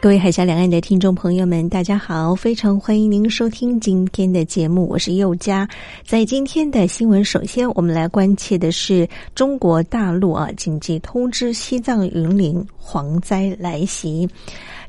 各位海峡两岸的听众朋友们，大家好！非常欢迎您收听今天的节目，我是佑佳。在今天的新闻，首先我们来关切的是中国大陆啊，紧急通知西藏云林蝗灾来袭。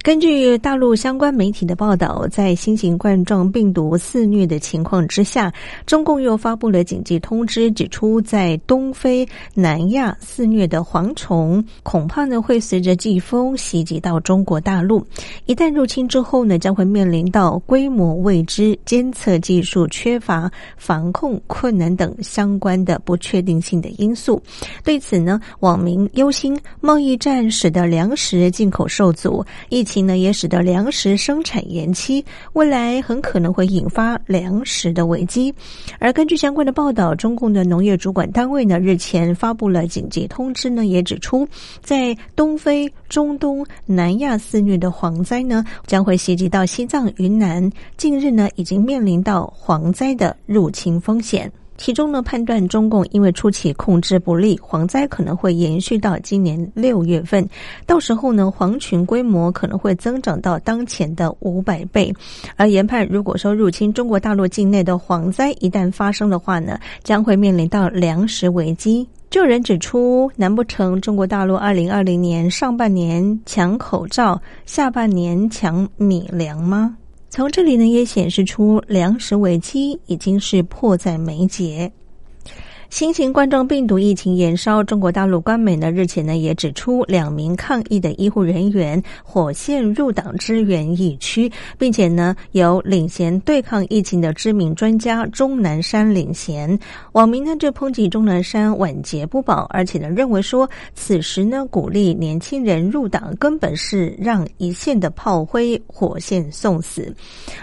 根据大陆相关媒体的报道，在新型冠状病毒肆虐的情况之下，中共又发布了紧急通知，指出在东非、南亚肆虐的蝗虫，恐怕呢会随着季风袭击到中国大陆。一旦入侵之后呢，将会面临到规模未知、监测技术缺乏、防控困难等相关的不确定性的因素。对此呢，网民忧心贸易战使得粮食进口受阻，疫情呢也使得粮食生产延期，未来很可能会引发粮食的危机。而根据相关的报道，中共的农业主管单位呢日前发布了紧急通知呢，也指出在东非、中东、南亚肆虐的蝗灾呢将会袭击到西藏、云南，近日呢已经面临到蝗灾的入侵风险。其中呢，判断中共因为初期控制不力，蝗灾可能会延续到今年六月份，到时候呢，蝗群规模可能会增长到当前的五百倍。而研判，如果说入侵中国大陆境内的蝗灾一旦发生的话呢，将会面临到粮食危机。就有人指出，难不成中国大陆二零二零年上半年抢口罩，下半年抢米粮吗？从这里呢，也显示出粮食危机已经是迫在眉睫。新型冠状病毒疫情延烧，中国大陆官媒呢日前呢也指出，两名抗疫的医护人员火线入党支援疫区，并且呢由领衔对抗疫情的知名专家钟南山领衔。网民呢就抨击钟南山晚节不保，而且呢认为说，此时呢鼓励年轻人入党，根本是让一线的炮灰火线送死。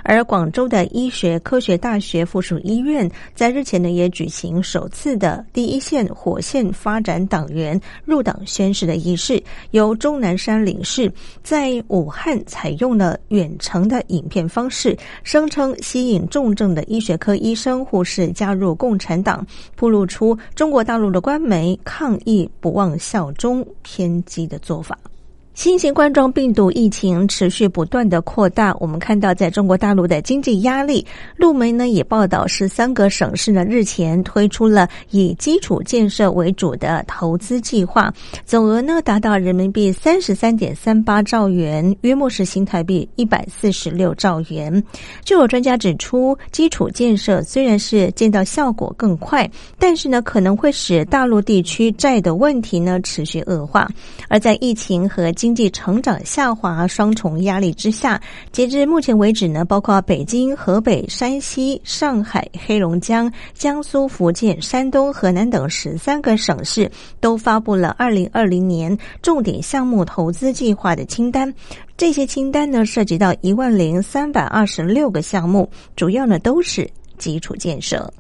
而广州的医学科学大学附属医院在日前呢也举行首次。的第一线火线发展党员入党宣誓的仪式，由钟南山领事在武汉采用了远程的影片方式，声称吸引重症的医学科医生护士加入共产党，铺露出中国大陆的官媒抗疫不忘效忠偏激的做法。新型冠状病毒疫情持续不断的扩大，我们看到在中国大陆的经济压力，路媒呢也报道是三个省市呢日前推出了以基础建设为主的投资计划，总额呢达到人民币三十三点三八兆元，约莫是新台币一百四十六兆元。就有专家指出，基础建设虽然是见到效果更快，但是呢可能会使大陆地区债的问题呢持续恶化，而在疫情和经经济成长下滑双重压力之下，截至目前为止呢，包括北京、河北、山西、上海、黑龙江、江苏、福建、山东、河南等十三个省市都发布了二零二零年重点项目投资计划的清单。这些清单呢，涉及到一万零三百二十六个项目，主要呢都是基础建设。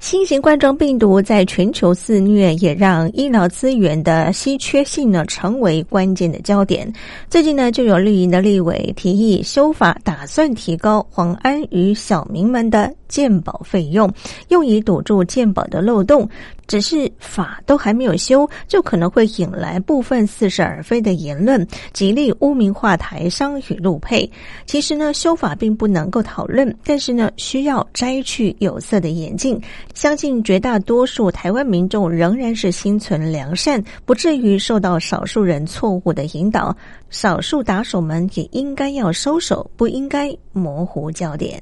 新型冠状病毒在全球肆虐，也让医疗资源的稀缺性呢成为关键的焦点。最近呢，就有绿营的立委提议修法，打算提高黄安与小民们的鉴保费用，用以堵住鉴保的漏洞。只是法都还没有修，就可能会引来部分似是而非的言论，极力污名化台商与陆配。其实呢，修法并不能够讨论，但是呢，需要摘去有色的眼镜。相信绝大多数台湾民众仍然是心存良善，不至于受到少数人错误的引导。少数打手们也应该要收手，不应该模糊焦点。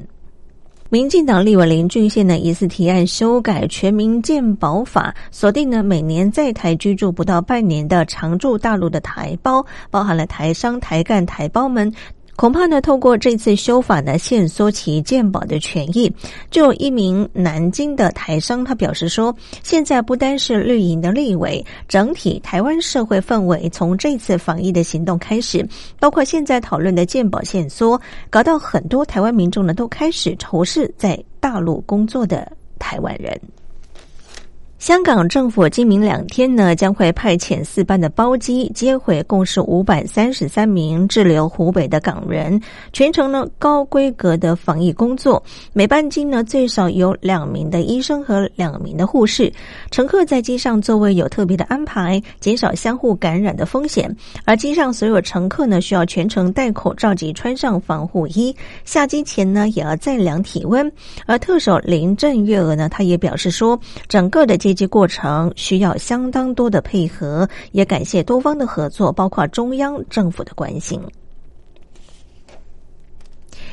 民进党立委林俊宪呢疑似提案修改全民健保法，锁定呢每年在台居住不到半年的常驻大陆的台胞，包含了台商、台干、台胞们。恐怕呢，透过这次修法呢，限缩其鉴保的权益。就有一名南京的台商，他表示说，现在不单是绿营的立委，整体台湾社会氛围从这次防疫的行动开始，包括现在讨论的鉴保限缩，搞到很多台湾民众呢都开始仇视在大陆工作的台湾人。香港政府今明两天呢，将会派遣四班的包机接回共是五百三十三名滞留湖北的港人，全程呢高规格的防疫工作。每班机呢最少有两名的医生和两名的护士，乘客在机上座位有特别的安排，减少相互感染的风险。而机上所有乘客呢需要全程戴口罩及穿上防护衣，下机前呢也要再量体温。而特首林郑月娥呢，她也表示说，整个的机。接机过程需要相当多的配合，也感谢多方的合作，包括中央政府的关心。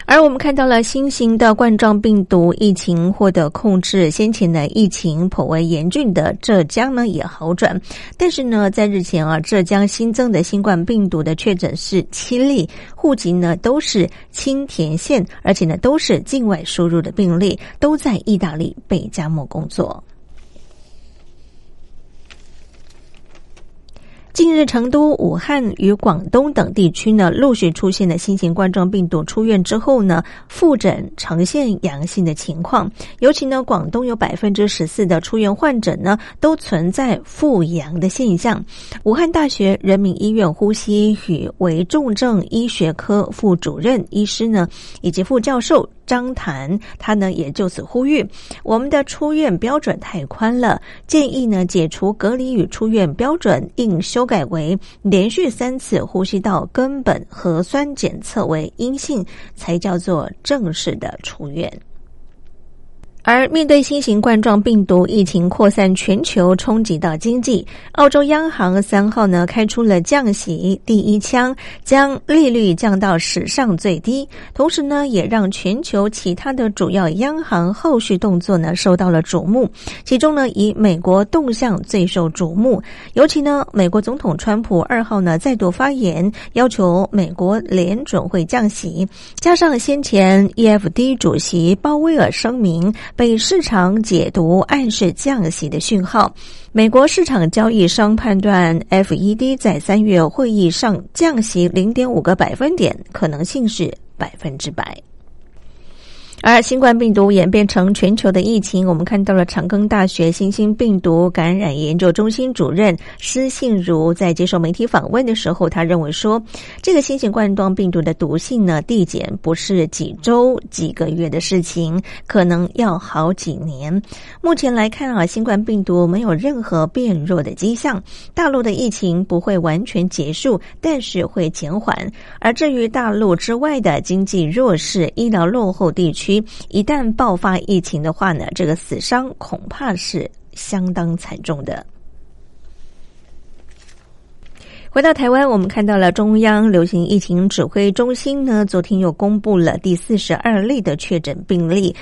而我们看到了新型的冠状病毒疫情获得控制，先前的疫情颇为严峻的浙江呢也好转，但是呢，在日前啊，浙江新增的新冠病毒的确诊是七例，户籍呢都是青田县，而且呢都是境外输入的病例，都在意大利贝加莫工作。近日，成都、武汉与广东等地区呢，陆续出现了新型冠状病毒出院之后呢，复诊呈现阳性的情况。尤其呢，广东有百分之十四的出院患者呢，都存在复阳的现象。武汉大学人民医院呼吸与危重症医学科副主任医师呢，以及副教授。张谈他呢也就此呼吁，我们的出院标准太宽了，建议呢解除隔离与出院标准，应修改为连续三次呼吸道根本核酸检测为阴性，才叫做正式的出院。而面对新型冠状病毒疫情扩散全球，冲击到经济，澳洲央行三号呢开出了降息第一枪，将利率降到史上最低，同时呢也让全球其他的主要央行后续动作呢受到了瞩目。其中呢以美国动向最受瞩目，尤其呢美国总统川普二号呢再度发言，要求美国联准会降息，加上先前 EFD 主席鲍威尔声明。被市场解读暗示降息的讯号，美国市场交易商判断 FED 在三月会议上降息零点五个百分点可能性是百分之百。而新冠病毒演变成全球的疫情，我们看到了长庚大学新兴病毒感染研究中心主任施信如在接受媒体访问的时候，他认为说，这个新型冠状病毒的毒性呢递减不是几周、几个月的事情，可能要好几年。目前来看啊，新冠病毒没有任何变弱的迹象，大陆的疫情不会完全结束，但是会减缓。而至于大陆之外的经济弱势、医疗落后地区，一旦爆发疫情的话呢，这个死伤恐怕是相当惨重的。回到台湾，我们看到了中央流行疫情指挥中心呢，昨天又公布了第四十二例的确诊病例。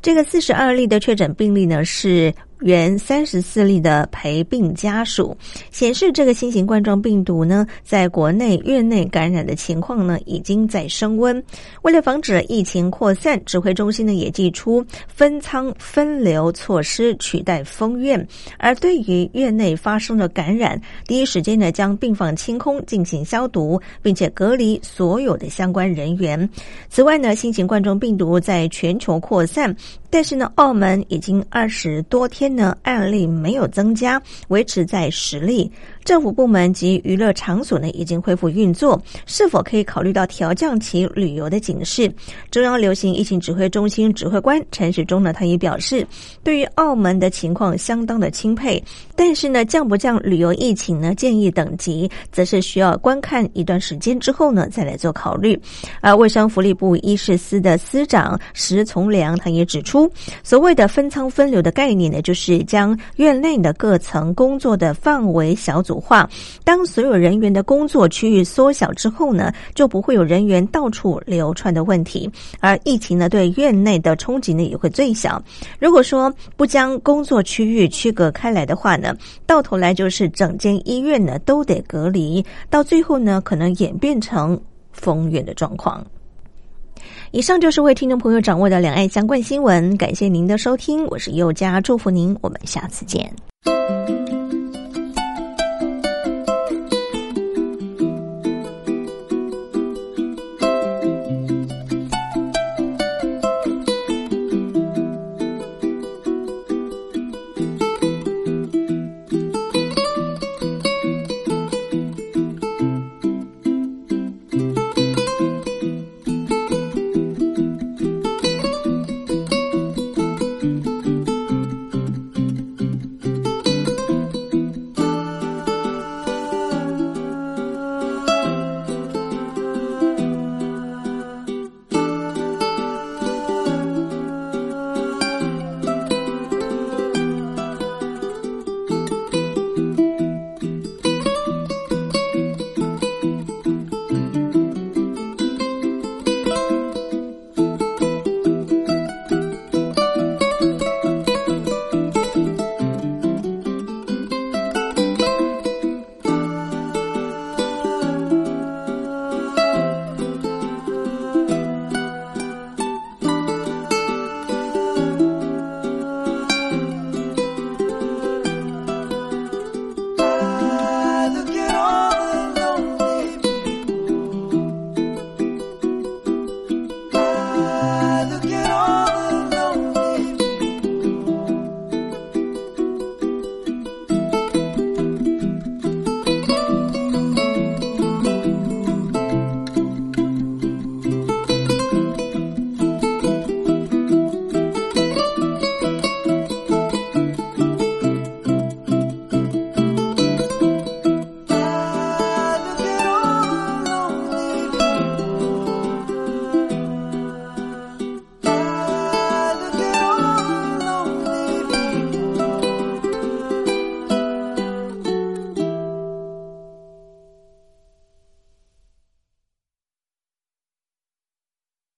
这个四十二例的确诊病例呢是。原三十四例的陪病家属显示，这个新型冠状病毒呢，在国内院内感染的情况呢，已经在升温。为了防止疫情扩散，指挥中心呢也寄出分仓分流措施，取代封院。而对于院内发生的感染，第一时间呢将病房清空进行消毒，并且隔离所有的相关人员。此外呢，新型冠状病毒在全球扩散。但是呢，澳门已经二十多天呢，案例没有增加，维持在十例。政府部门及娱乐场所呢已经恢复运作，是否可以考虑到调降其旅游的警示？中央流行疫情指挥中心指挥官陈时中呢，他也表示，对于澳门的情况相当的钦佩，但是呢，降不降旅游疫情呢？建议等级，则是需要观看一段时间之后呢，再来做考虑。而卫生福利部医事司的司长石从良，他也指出所谓的分仓分流的概念呢，就是将院内的各层工作的范围小组。化，当所有人员的工作区域缩小之后呢，就不会有人员到处流窜的问题，而疫情呢对院内的冲击呢也会最小。如果说不将工作区域区隔开来的话呢，到头来就是整间医院呢都得隔离，到最后呢可能演变成封院的状况。以上就是为听众朋友掌握的两岸相关新闻，感谢您的收听，我是佑佳，祝福您，我们下次见。